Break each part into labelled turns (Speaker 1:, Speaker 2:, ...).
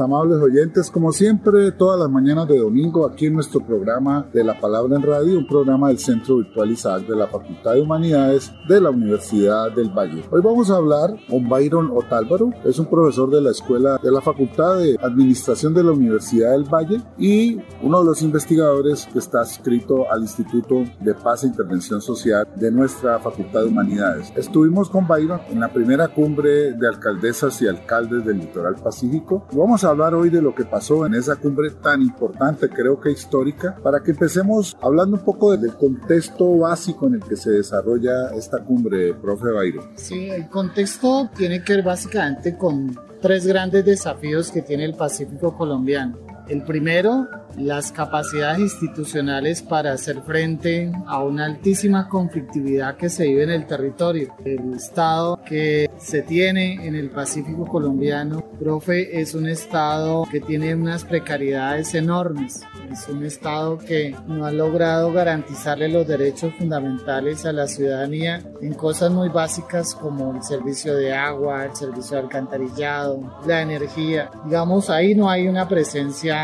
Speaker 1: Amables oyentes, como siempre, todas las mañanas de domingo aquí en nuestro programa de la Palabra en Radio, un programa del Centro Virtual Isaac de la Facultad de Humanidades de la Universidad del Valle. Hoy vamos a hablar con Byron Otálvaro, es un profesor de la Escuela de la Facultad de Administración de la Universidad del Valle y uno de los investigadores que está adscrito al Instituto de Paz e Intervención Social de nuestra Facultad de Humanidades. Estuvimos con Byron en la primera cumbre de alcaldesas y alcaldes del litoral pacífico. Vamos a hablar hoy de lo que pasó en esa cumbre tan importante, creo que histórica, para que empecemos hablando un poco del contexto básico en el que se desarrolla esta cumbre, profe Byron.
Speaker 2: Sí, el contexto tiene que ver básicamente con tres grandes desafíos que tiene el Pacífico colombiano. El primero, las capacidades institucionales para hacer frente a una altísima conflictividad que se vive en el territorio. El Estado que se tiene en el Pacífico colombiano, profe, es un Estado que tiene unas precariedades enormes. Es un Estado que no ha logrado garantizarle los derechos fundamentales a la ciudadanía en cosas muy básicas como el servicio de agua, el servicio de alcantarillado, la energía. Digamos, ahí no hay una presencia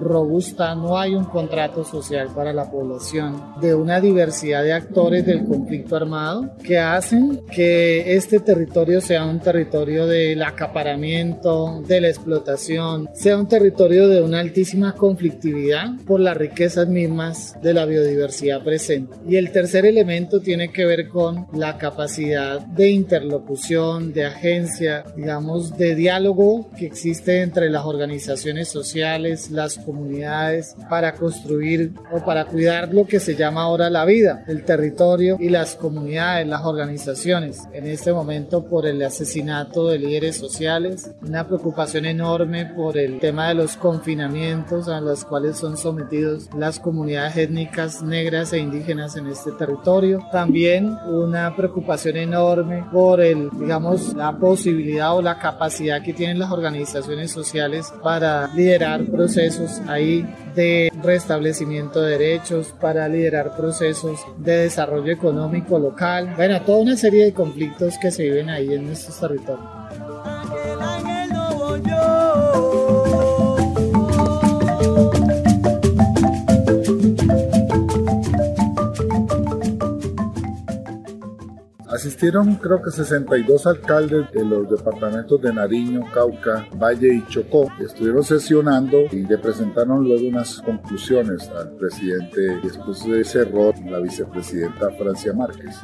Speaker 2: robusta no hay un contrato social para la población de una diversidad de actores del conflicto armado que hacen que este territorio sea un territorio del acaparamiento, de la explotación, sea un territorio de una altísima conflictividad por las riquezas mismas de la biodiversidad presente. Y el tercer elemento tiene que ver con la capacidad de interlocución, de agencia, digamos, de diálogo que existe entre las organizaciones sociales, las comunidades, para construir o para cuidar lo que se llama ahora la vida, el territorio y las comunidades, las organizaciones. En este momento por el asesinato de líderes sociales, una preocupación enorme por el tema de los confinamientos a los cuales son sometidos las comunidades étnicas negras e indígenas en este territorio. También una preocupación enorme por el, digamos, la posibilidad o la capacidad que tienen las organizaciones sociales para liderar procesos ahí de restablecimiento de derechos, para liderar procesos de desarrollo económico local. Bueno, toda una serie de conflictos que se viven ahí en estos territorios.
Speaker 3: Asistieron creo que 62 alcaldes de los departamentos de Nariño, Cauca, Valle y Chocó. Estuvieron sesionando y le presentaron luego unas conclusiones al presidente y después se cerró la vicepresidenta Francia Márquez.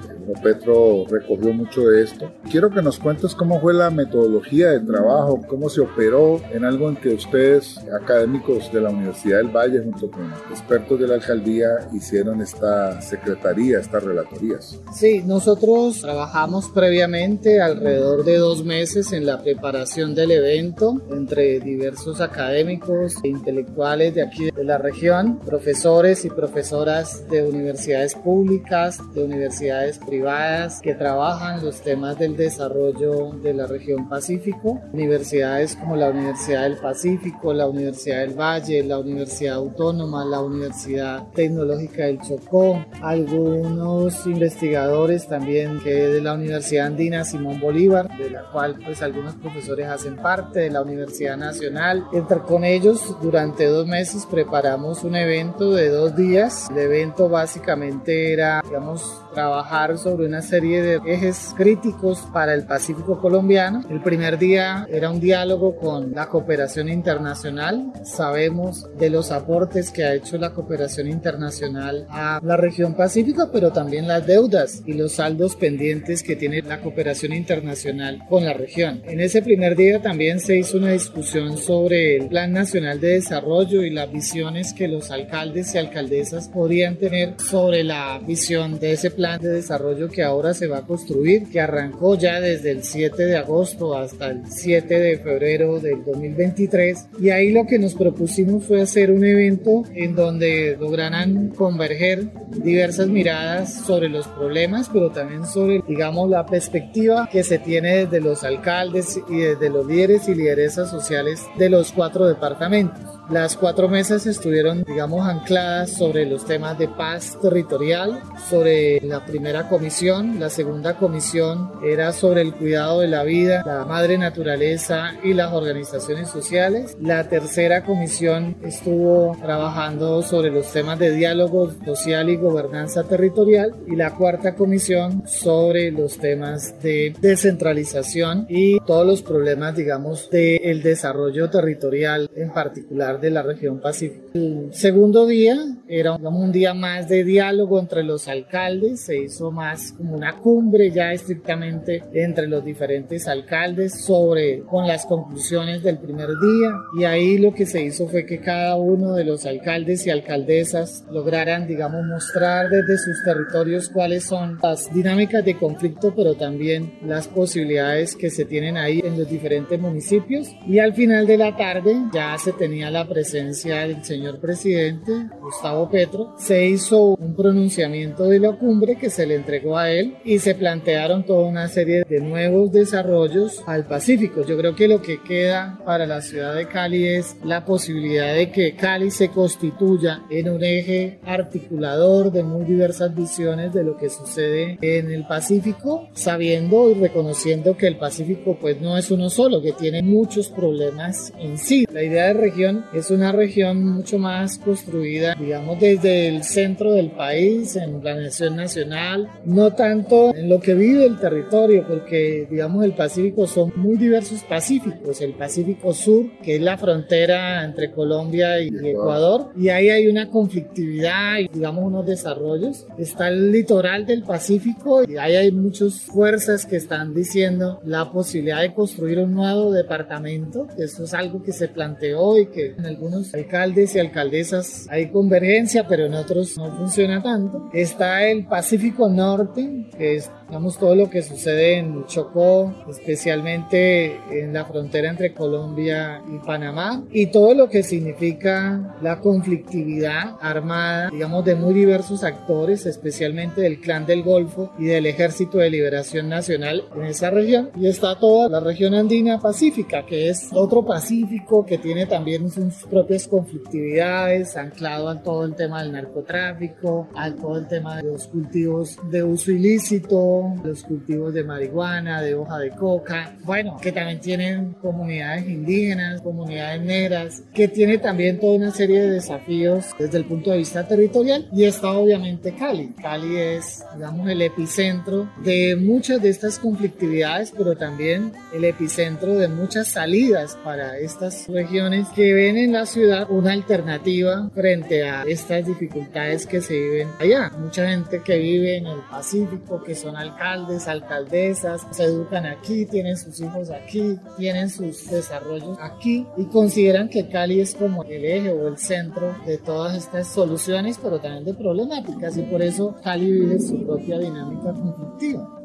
Speaker 3: Petro recogió mucho de esto. Quiero que nos cuentes cómo fue la metodología de trabajo, cómo se operó en algo en que ustedes, académicos de la Universidad del Valle, junto con expertos de la alcaldía, hicieron esta secretaría, estas relatorías.
Speaker 2: Sí, nosotros trabajamos previamente alrededor de dos meses en la preparación del evento entre diversos académicos e intelectuales de aquí de la región, profesores y profesoras de universidades públicas, de universidades privadas que trabajan los temas del desarrollo de la región Pacífico, universidades como la Universidad del Pacífico, la Universidad del Valle, la Universidad Autónoma, la Universidad Tecnológica del Chocó, algunos investigadores también que de la Universidad Andina Simón Bolívar, de la cual pues algunos profesores hacen parte, de la Universidad Nacional. Entre con ellos durante dos meses preparamos un evento de dos días. El evento básicamente era, digamos, trabajar sobre una serie de ejes críticos para el Pacífico colombiano. El primer día era un diálogo con la cooperación internacional. Sabemos de los aportes que ha hecho la cooperación internacional a la región pacífica, pero también las deudas y los saldos pendientes que tiene la cooperación internacional con la región. En ese primer día también se hizo una discusión sobre el Plan Nacional de Desarrollo y las visiones que los alcaldes y alcaldesas podrían tener sobre la visión de ese plan de desarrollo que ahora se va a construir, que arrancó ya desde el 7 de agosto hasta el 7 de febrero del 2023. Y ahí lo que nos propusimos fue hacer un evento en donde lograran converger diversas miradas sobre los problemas, pero también sobre, digamos, la perspectiva que se tiene desde los alcaldes y desde los líderes y lideresas sociales de los cuatro departamentos. Las cuatro mesas estuvieron, digamos, ancladas sobre los temas de paz territorial, sobre la primera comisión, la segunda comisión era sobre el cuidado de la vida, la madre naturaleza y las organizaciones sociales, la tercera comisión estuvo trabajando sobre los temas de diálogo social y gobernanza territorial. Y la cuarta comisión sobre los temas de descentralización y todos los problemas, digamos, del desarrollo territorial en particular de la región Pacífico. El segundo día era un día más de diálogo entre los alcaldes, se hizo más como una cumbre ya estrictamente entre los diferentes alcaldes sobre con las conclusiones del primer día. Y ahí lo que se hizo fue que cada uno de los alcaldes y alcaldesas lograran, digamos, mostrar desde sus territorios cuáles son las dinámicas de conflicto, pero también las posibilidades que se tienen ahí en los diferentes municipios. Y al final de la tarde ya se tenía la presencia del señor presidente Gustavo Petro, se hizo un pronunciamiento de la cumbre que se le entregó a él y se plantearon toda una serie de nuevos desarrollos al Pacífico. Yo creo que lo que queda para la ciudad de Cali es la posibilidad de que Cali se constituya en un eje articulador de muy diversas visiones de lo que sucede en el Pacífico, sabiendo y reconociendo que el Pacífico pues no es uno solo, que tiene muchos problemas en sí. La idea de región es una región mucho más construida, digamos, desde el centro del país, en planeación nacional, no tanto en lo que vive el territorio, porque, digamos, el Pacífico son muy diversos pacíficos. El Pacífico Sur, que es la frontera entre Colombia y Ecuador, y ahí hay una conflictividad y, digamos, unos desarrollos. Está el litoral del Pacífico y ahí hay muchas fuerzas que están diciendo la posibilidad de construir un nuevo departamento. Eso es algo que se planteó y que en algunos alcaldes y alcaldesas hay convergencia, pero en otros no funciona tanto. Está el Pacífico Norte, que es digamos todo lo que sucede en Chocó, especialmente en la frontera entre Colombia y Panamá, y todo lo que significa la conflictividad armada, digamos, de muy diversos actores, especialmente del Clan del Golfo y del Ejército de Liberación Nacional en esa región. Y está toda la región andina pacífica, que es otro Pacífico que tiene también sus propias conflictividades, anclado a todo el tema del narcotráfico, a todo el tema de los cultivos de uso ilícito, los cultivos de marihuana, de hoja de coca, bueno, que también tienen comunidades indígenas, comunidades negras, que tiene también toda una serie de desafíos desde el punto de vista territorial y está obviamente Cali. Cali es, digamos, el epicentro de muchas de estas conflictividades, pero también el epicentro de muchas salidas para estas regiones que ven en la ciudad una alternativa frente a estas dificultades que se viven allá. Mucha gente que vive en el Pacífico, que son alcaldes, alcaldesas, se educan aquí, tienen sus hijos aquí, tienen sus desarrollos aquí y consideran que Cali es como el eje o el centro de todas estas soluciones, pero también de problemáticas y por eso Cali vive su propia dinámica conflictiva.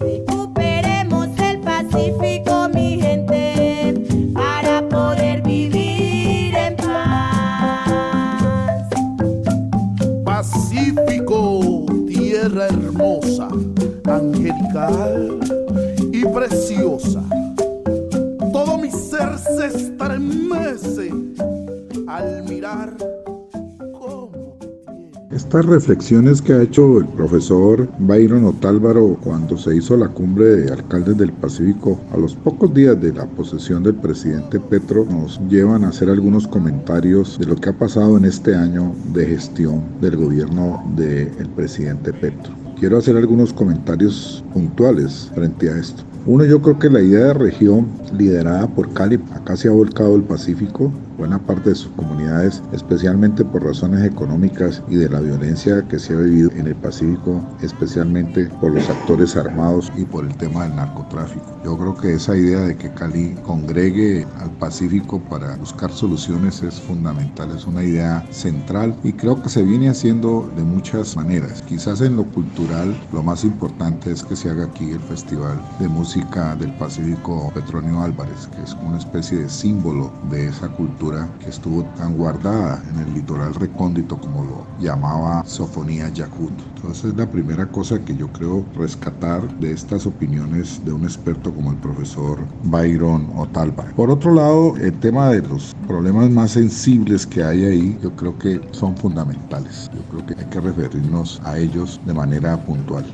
Speaker 4: Recuperemos el Pacífico,
Speaker 5: hermosa, angelical y preciosa. Todo mi ser se estremece
Speaker 3: estas reflexiones que ha hecho el profesor Byron Otálvaro cuando se hizo la cumbre de alcaldes del Pacífico a los pocos días de la posesión del presidente Petro nos llevan a hacer algunos comentarios de lo que ha pasado en este año de gestión del gobierno del presidente Petro. Quiero hacer algunos comentarios puntuales frente a esto. Uno, yo creo que la idea de región liderada por Cali, acá se ha volcado el Pacífico, buena parte de sus comunidades, especialmente por razones económicas y de la violencia que se ha vivido en el Pacífico, especialmente por los actores armados y por el tema del narcotráfico. Yo creo que esa idea de que Cali congregue al Pacífico para buscar soluciones es fundamental, es una idea central y creo que se viene haciendo de muchas maneras. Quizás en lo cultural lo más importante es que se haga aquí el Festival de Música del Pacífico Petronio Álvarez, que es una especie de símbolo de esa cultura que estuvo tan guardada en el litoral recóndito como lo llamaba Sofonía Yakut. Entonces es la primera cosa que yo creo rescatar de estas opiniones de un experto como el profesor Byron Otalva. Por otro lado, el tema de los problemas más sensibles que hay ahí, yo creo que son fundamentales. Yo creo que hay que referirnos a ellos de manera puntual.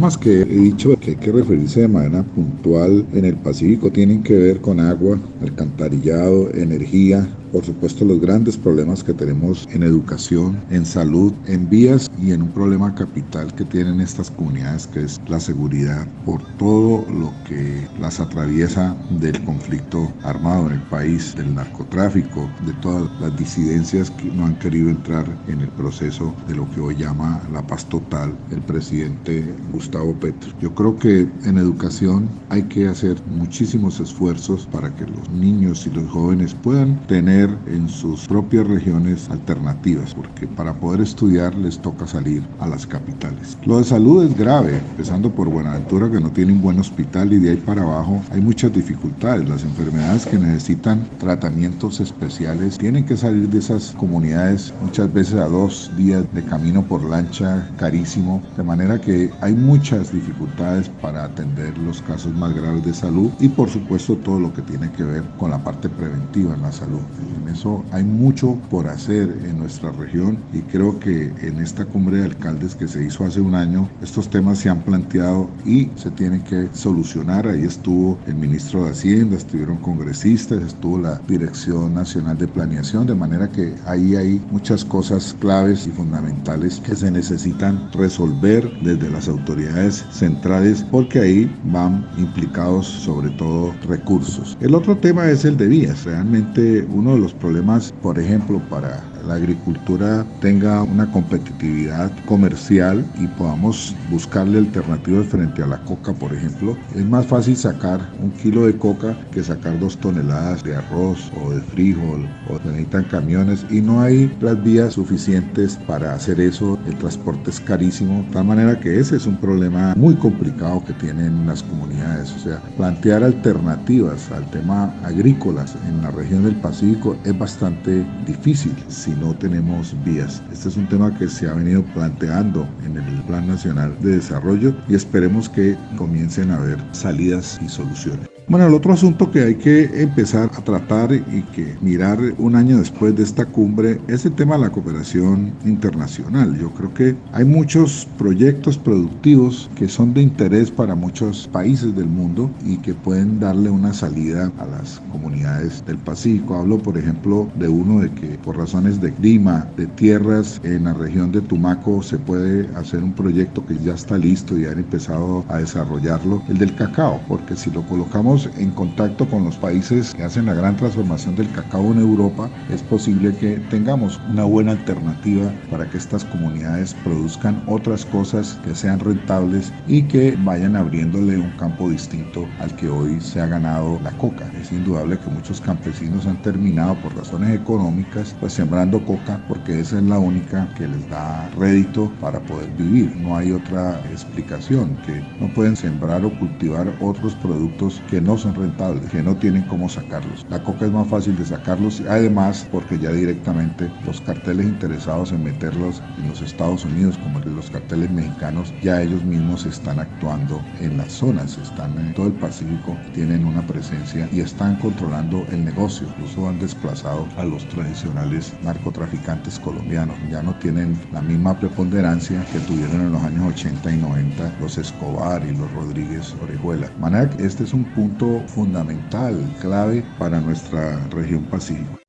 Speaker 3: Problemas que he dicho que hay que referirse de manera puntual en el Pacífico tienen que ver con agua, alcantarillado, energía, por supuesto los grandes problemas que tenemos en educación, en salud, en vías y en un problema capital que tienen estas comunidades que es la seguridad por todo lo que las atraviesa del conflicto armado en el país, del narcotráfico, de todas las disidencias que no han querido entrar en el proceso de lo que hoy llama la paz total el presidente Gustavo Petro. Yo creo que en educación hay que hacer muchísimos esfuerzos para que los niños y los jóvenes puedan tener en sus propias regiones alternativas, porque para poder estudiar les toca salir a las capitales. Lo de salud es grave, empezando por Buenaventura que no tiene un buen hospital y de ahí para abajo hay muchas dificultades. Las enfermedades que necesitan tratamientos especiales tienen que salir de esas comunidades muchas veces a dos días de camino por lancha carísimo, de manera que hay muchas dificultades para atender los casos más graves de salud y por supuesto todo lo que tiene que ver con la parte preventiva en la salud. En eso hay mucho por hacer en nuestra región y creo que en esta cumbre de alcaldes que se hizo hace un año, estos temas se han planteado y se tienen que solucionar. Ahí estuvo el ministro de Hacienda, estuvieron congresistas, estuvo la Dirección Nacional de Planeación, de manera que ahí hay muchas cosas claves y fundamentales que se necesitan resolver desde las autoridades centrales porque ahí van implicados sobre todo recursos. El otro tema es el de vías. Realmente uno de los problemas, por ejemplo, para la agricultura tenga una competitividad comercial y podamos buscarle alternativas frente a la coca, por ejemplo, es más fácil sacar un kilo de coca que sacar dos toneladas de arroz o de frijol o se necesitan camiones y no hay las vías suficientes para hacer eso. El transporte es carísimo, de tal manera que ese es un problema muy complicado que tienen las comunidades. O sea, plantear alternativas al tema agrícolas en la región del Pacífico es bastante difícil si no tenemos vías. Este es un tema que se ha venido planteando en el Plan Nacional de Desarrollo y esperemos que comiencen a haber salidas y soluciones. Bueno, el otro asunto que hay que empezar a tratar y que mirar un año después de esta cumbre es el tema de la cooperación internacional. Yo creo que hay muchos proyectos productivos que son de interés para muchos países del mundo y que pueden darle una salida a las comunidades del Pacífico. Hablo, por ejemplo, de uno de que por razones de clima, de tierras, en la región de Tumaco se puede hacer un proyecto que ya está listo y han empezado a desarrollarlo, el del cacao, porque si lo colocamos en contacto con los países que hacen la gran transformación del cacao en Europa, es posible que tengamos una buena alternativa para que estas comunidades produzcan otras cosas que sean rentables y que vayan abriéndole un campo distinto al que hoy se ha ganado la coca. Es indudable que muchos campesinos han terminado por razones económicas pues sembrando coca porque esa es la única que les da rédito para poder vivir. No hay otra explicación, que no pueden sembrar o cultivar otros productos que no son rentables, que no tienen cómo sacarlos. La coca es más fácil de sacarlos, además porque ya directamente los carteles interesados en meterlos en los Estados Unidos, como los carteles mexicanos, ya ellos mismos están actuando en las zonas, están en todo el Pacífico, tienen una presencia y están controlando el negocio. Incluso han desplazado a los tradicionales narcotraficantes colombianos. Ya no tienen la misma preponderancia que tuvieron en los años 80 y 90 los Escobar y los Rodríguez Orejuela. Manac, este es un punto fundamental, clave para nuestra región pacífico.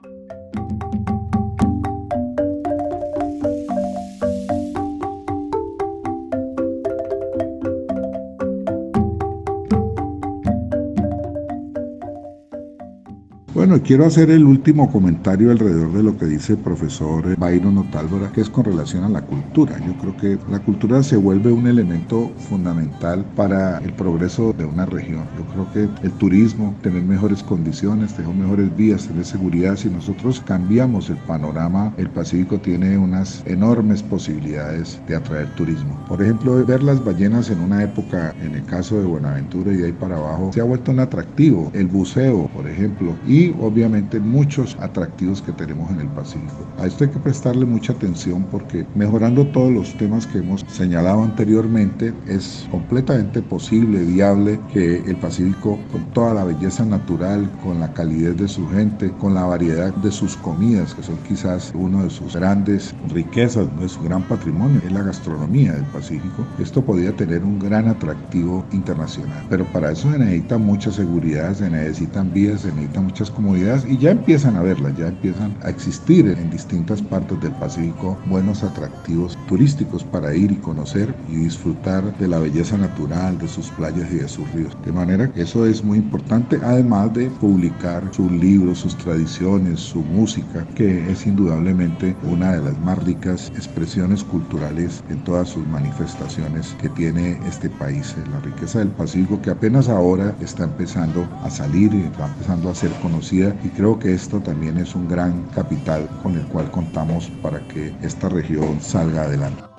Speaker 3: Bueno, quiero hacer el último comentario alrededor de lo que dice el profesor Byron Otálvora, que es con relación a la cultura. Yo creo que la cultura se vuelve un elemento fundamental para el progreso de una región. Yo creo que el turismo, tener mejores condiciones, tener mejores vías, tener seguridad, si nosotros cambiamos el panorama, el Pacífico tiene unas enormes posibilidades de atraer turismo. Por ejemplo, ver las ballenas en una época, en el caso de Buenaventura y de ahí para abajo, se ha vuelto un atractivo. El buceo, por ejemplo, y obviamente muchos atractivos que tenemos en el Pacífico. A esto hay que prestarle mucha atención porque mejorando todos los temas que hemos señalado anteriormente es completamente posible, viable que el Pacífico con toda la belleza natural, con la calidez de su gente, con la variedad de sus comidas que son quizás uno de sus grandes riquezas, de su gran patrimonio, es la gastronomía del Pacífico. Esto podría tener un gran atractivo internacional, pero para eso se necesita mucha seguridad, se necesitan vías, se necesitan muchas comunidades y ya empiezan a verlas, ya empiezan a existir en distintas partes del Pacífico buenos atractivos turísticos para ir y conocer y disfrutar de la belleza natural, de sus playas y de sus ríos. De manera que eso es muy importante, además de publicar sus libros, sus tradiciones, su música, que es indudablemente una de las más ricas expresiones culturales en todas sus manifestaciones que tiene este país. La riqueza del Pacífico que apenas ahora está empezando a salir y está empezando a ser conocida y creo que esto también es un gran capital con el cual contamos para que esta región salga adelante.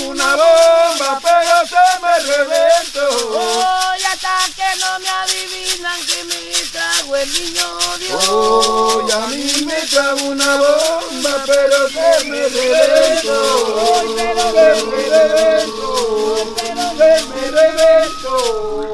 Speaker 5: Una bomba, pero se me reventó.
Speaker 4: Oh, ya está que no me adivinan que me trago el niño Dios.
Speaker 5: Oh, a mí me trago una bomba, pero se me reventó.
Speaker 4: pero se me reventó.
Speaker 5: Pero se me reventó.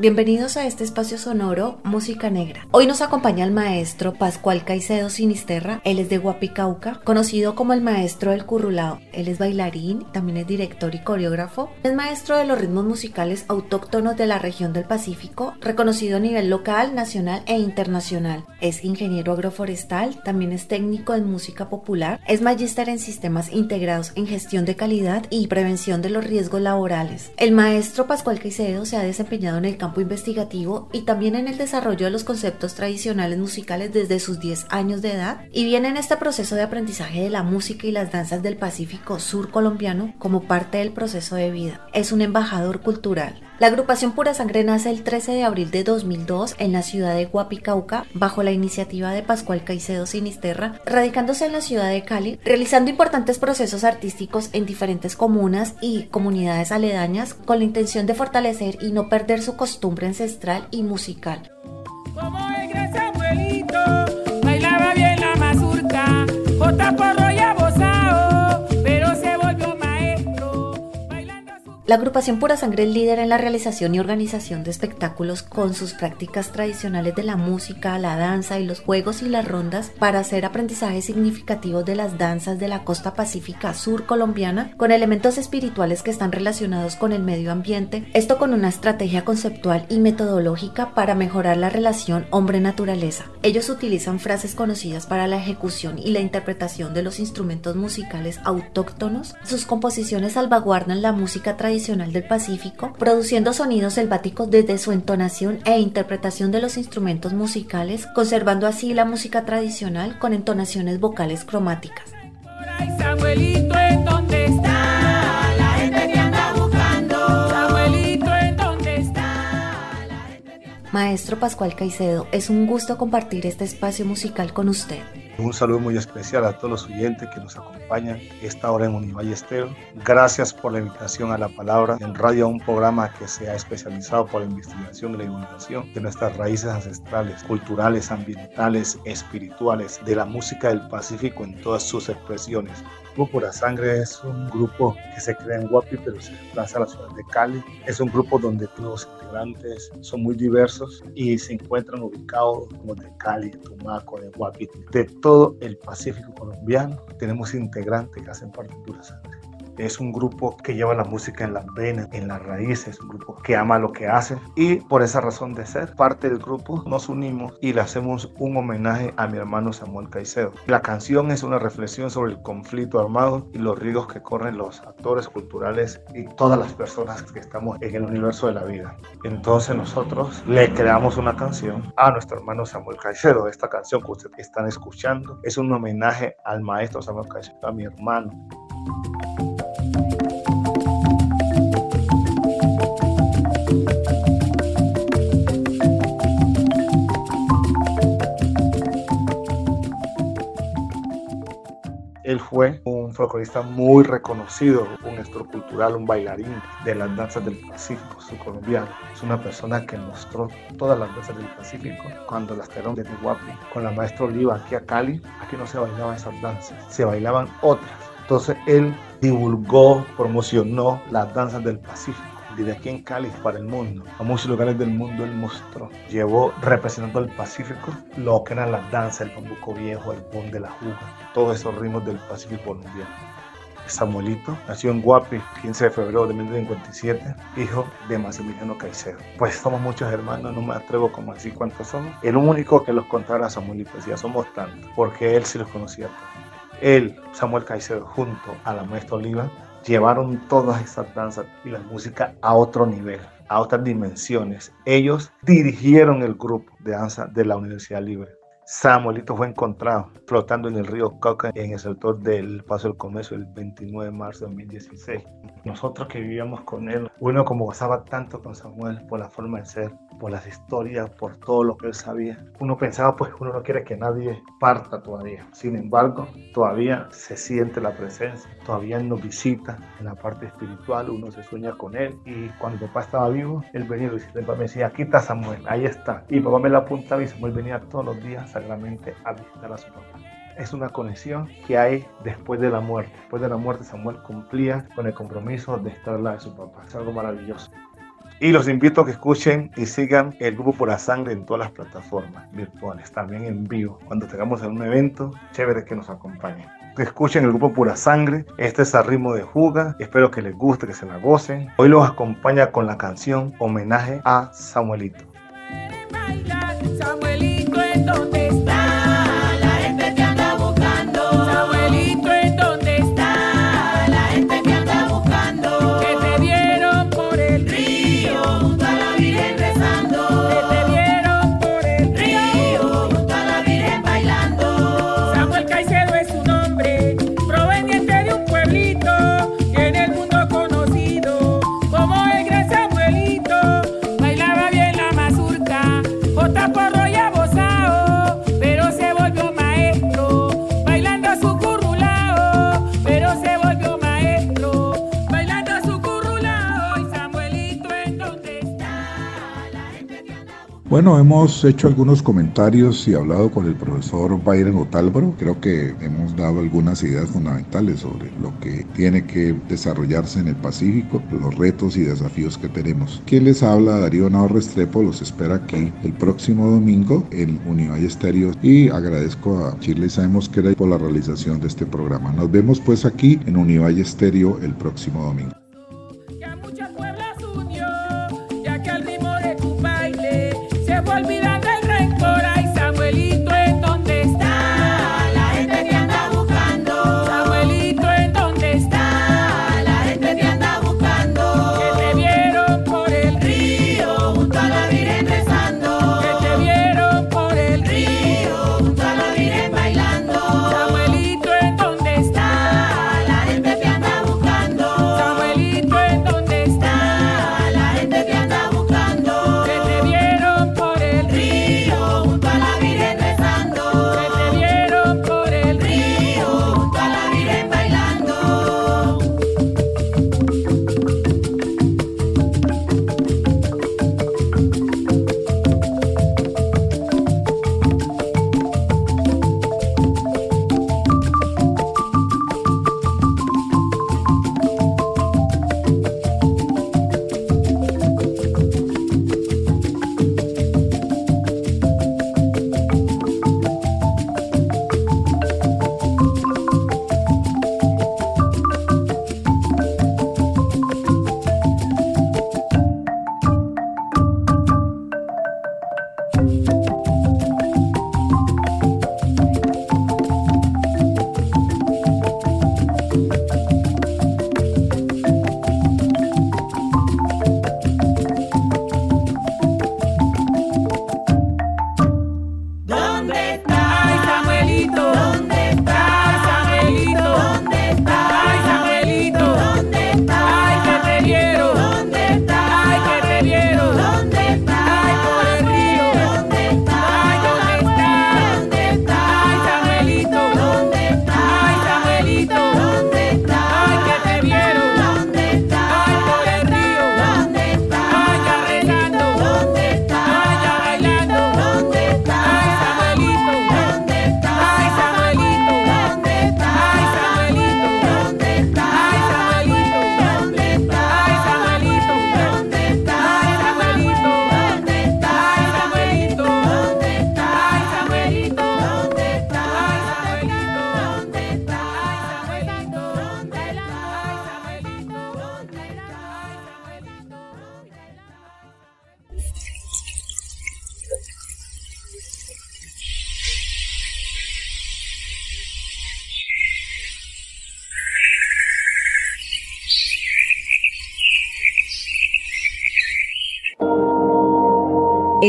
Speaker 6: Bienvenidos a este espacio sonoro Música Negra. Hoy nos acompaña el maestro Pascual Caicedo Sinisterra. Él es de Guapicauca, conocido como el maestro del currulao. Él es bailarín, también es director y coreógrafo. Es maestro de los ritmos musicales autóctonos de la región del Pacífico, reconocido a nivel local, nacional e internacional. Es ingeniero agroforestal, también es técnico en música popular. Es magíster en sistemas integrados en gestión de calidad y prevención de los riesgos laborales. El maestro Pascual Caicedo se ha desempeñado en el campo investigativo y también en el desarrollo de los conceptos tradicionales musicales desde sus 10 años de edad y viene en este proceso de aprendizaje de la música y las danzas del Pacífico Sur colombiano como parte del proceso de vida. Es un embajador cultural. La agrupación Pura Sangre nace el 13 de abril de 2002 en la ciudad de Guapicauca bajo la iniciativa de Pascual Caicedo Sinisterra, radicándose en la ciudad de Cali, realizando importantes procesos artísticos en diferentes comunas y comunidades aledañas con la intención de fortalecer y no perder su costumbre ancestral y musical.
Speaker 5: Como Samuelito, bailaba bien la mazurca,
Speaker 6: La agrupación Pura Sangre es líder en la realización y organización de espectáculos con sus prácticas tradicionales de la música, la danza y los juegos y las rondas para hacer aprendizajes significativos de las danzas de la costa pacífica sur colombiana con elementos espirituales que están relacionados con el medio ambiente, esto con una estrategia conceptual y metodológica para mejorar la relación hombre-naturaleza. Ellos utilizan frases conocidas para la ejecución y la interpretación de los instrumentos musicales autóctonos. Sus composiciones salvaguardan la música tradicional del Pacífico, produciendo sonidos selváticos desde su entonación e interpretación de los instrumentos musicales, conservando así la música tradicional con entonaciones vocales cromáticas. Maestro Pascual Caicedo, es un gusto compartir este espacio musical con usted.
Speaker 7: Un saludo muy especial a todos los oyentes que nos acompañan esta hora en Univalle Estero. Gracias por la invitación a la palabra en radio, un programa que se ha especializado por la investigación y la divulgación de nuestras raíces ancestrales, culturales, ambientales, espirituales, de la música del Pacífico en todas sus expresiones. Grupo Pura Sangre es un grupo que se crea en Guapi, pero se desplaza a la ciudad de Cali. Es un grupo donde los son muy diversos y se encuentran ubicados como de Cali, de Tumaco, de Guapi, de todo el Pacífico colombiano. Tenemos integrantes que hacen parte de Pura. Es un grupo que lleva la música en las venas, en las raíces, es un grupo que ama lo que hace y por esa razón de ser parte del grupo nos unimos y le hacemos un homenaje a mi hermano Samuel Caicedo. La canción es una reflexión sobre el conflicto armado y los riesgos que corren los actores culturales y todas las personas que estamos en el universo de la vida. Entonces nosotros le creamos una canción a nuestro hermano Samuel Caicedo. Esta canción que ustedes están escuchando es un homenaje al maestro Samuel Caicedo, a mi hermano. Fue un folclorista muy reconocido, un gestor cultural, un bailarín de las danzas del Pacífico subcolombiano. Es una persona que mostró todas las danzas del Pacífico cuando las trajeron desde Guapi con la maestra Oliva aquí a Cali. Aquí no se bailaban esas danzas, se bailaban otras. Entonces él divulgó, promocionó las danzas del Pacífico desde aquí en Cali para el mundo. A muchos lugares del mundo él mostró. Llevó representando el Pacífico lo que eran las danzas, el bambuco viejo, el pon de la juga, todos esos ritmos del Pacífico colombiano. Samuelito nació en Guapi, 15 de febrero de 1957, hijo de Maximiliano Caicedo. Pues somos muchos hermanos, no me atrevo como a decir cuántos somos. El único que los contara a Samuelito decía, somos tantos, porque él sí los conocía todos. Él, Samuel Caicedo, junto a la maestra Oliva, llevaron todas esas danzas y la música a otro nivel, a otras dimensiones. Ellos dirigieron el grupo de danza de la Universidad Libre. Samuelito fue encontrado flotando en el río Cauca en el sector del Paso del Comercio el 29 de marzo de 2016. Nosotros que vivíamos con él, uno como gozaba tanto con Samuel por la forma de ser, por las historias, por todo lo que él sabía. Uno pensaba, pues uno no quiere que nadie parta todavía. Sin embargo, todavía se siente la presencia, todavía él nos visita en la parte espiritual, uno se sueña con él. Y cuando papá estaba vivo, él venía y me decía, aquí está Samuel, ahí está. Y papá me la apuntaba y Samuel venía todos los días sagramente a visitar a su papá es una conexión que hay después de la muerte. Después de la muerte Samuel cumplía con el compromiso de estar al lado de su papá. Es algo maravilloso. Y los invito a que escuchen y sigan el grupo Pura Sangre en todas las plataformas virtuales, también en vivo. Cuando tengamos un evento, chévere que nos acompañen. Que escuchen el grupo Pura Sangre. Este es a ritmo de juga. Espero que les guste, que se la gocen. Hoy los acompaña con la canción Homenaje a Samuelito,
Speaker 8: Bueno, hemos hecho algunos comentarios y hablado con el profesor Byron Otálvaro. Creo que hemos dado algunas ideas fundamentales sobre lo que tiene que desarrollarse en el Pacífico, los retos y desafíos que tenemos. Quien les habla, Darío Navarro Restrepo, los espera aquí el próximo domingo en Univalle Estéreo y agradezco a Chile Mosquera por la realización de este programa. Nos vemos pues aquí en Univalle Estéreo el próximo domingo.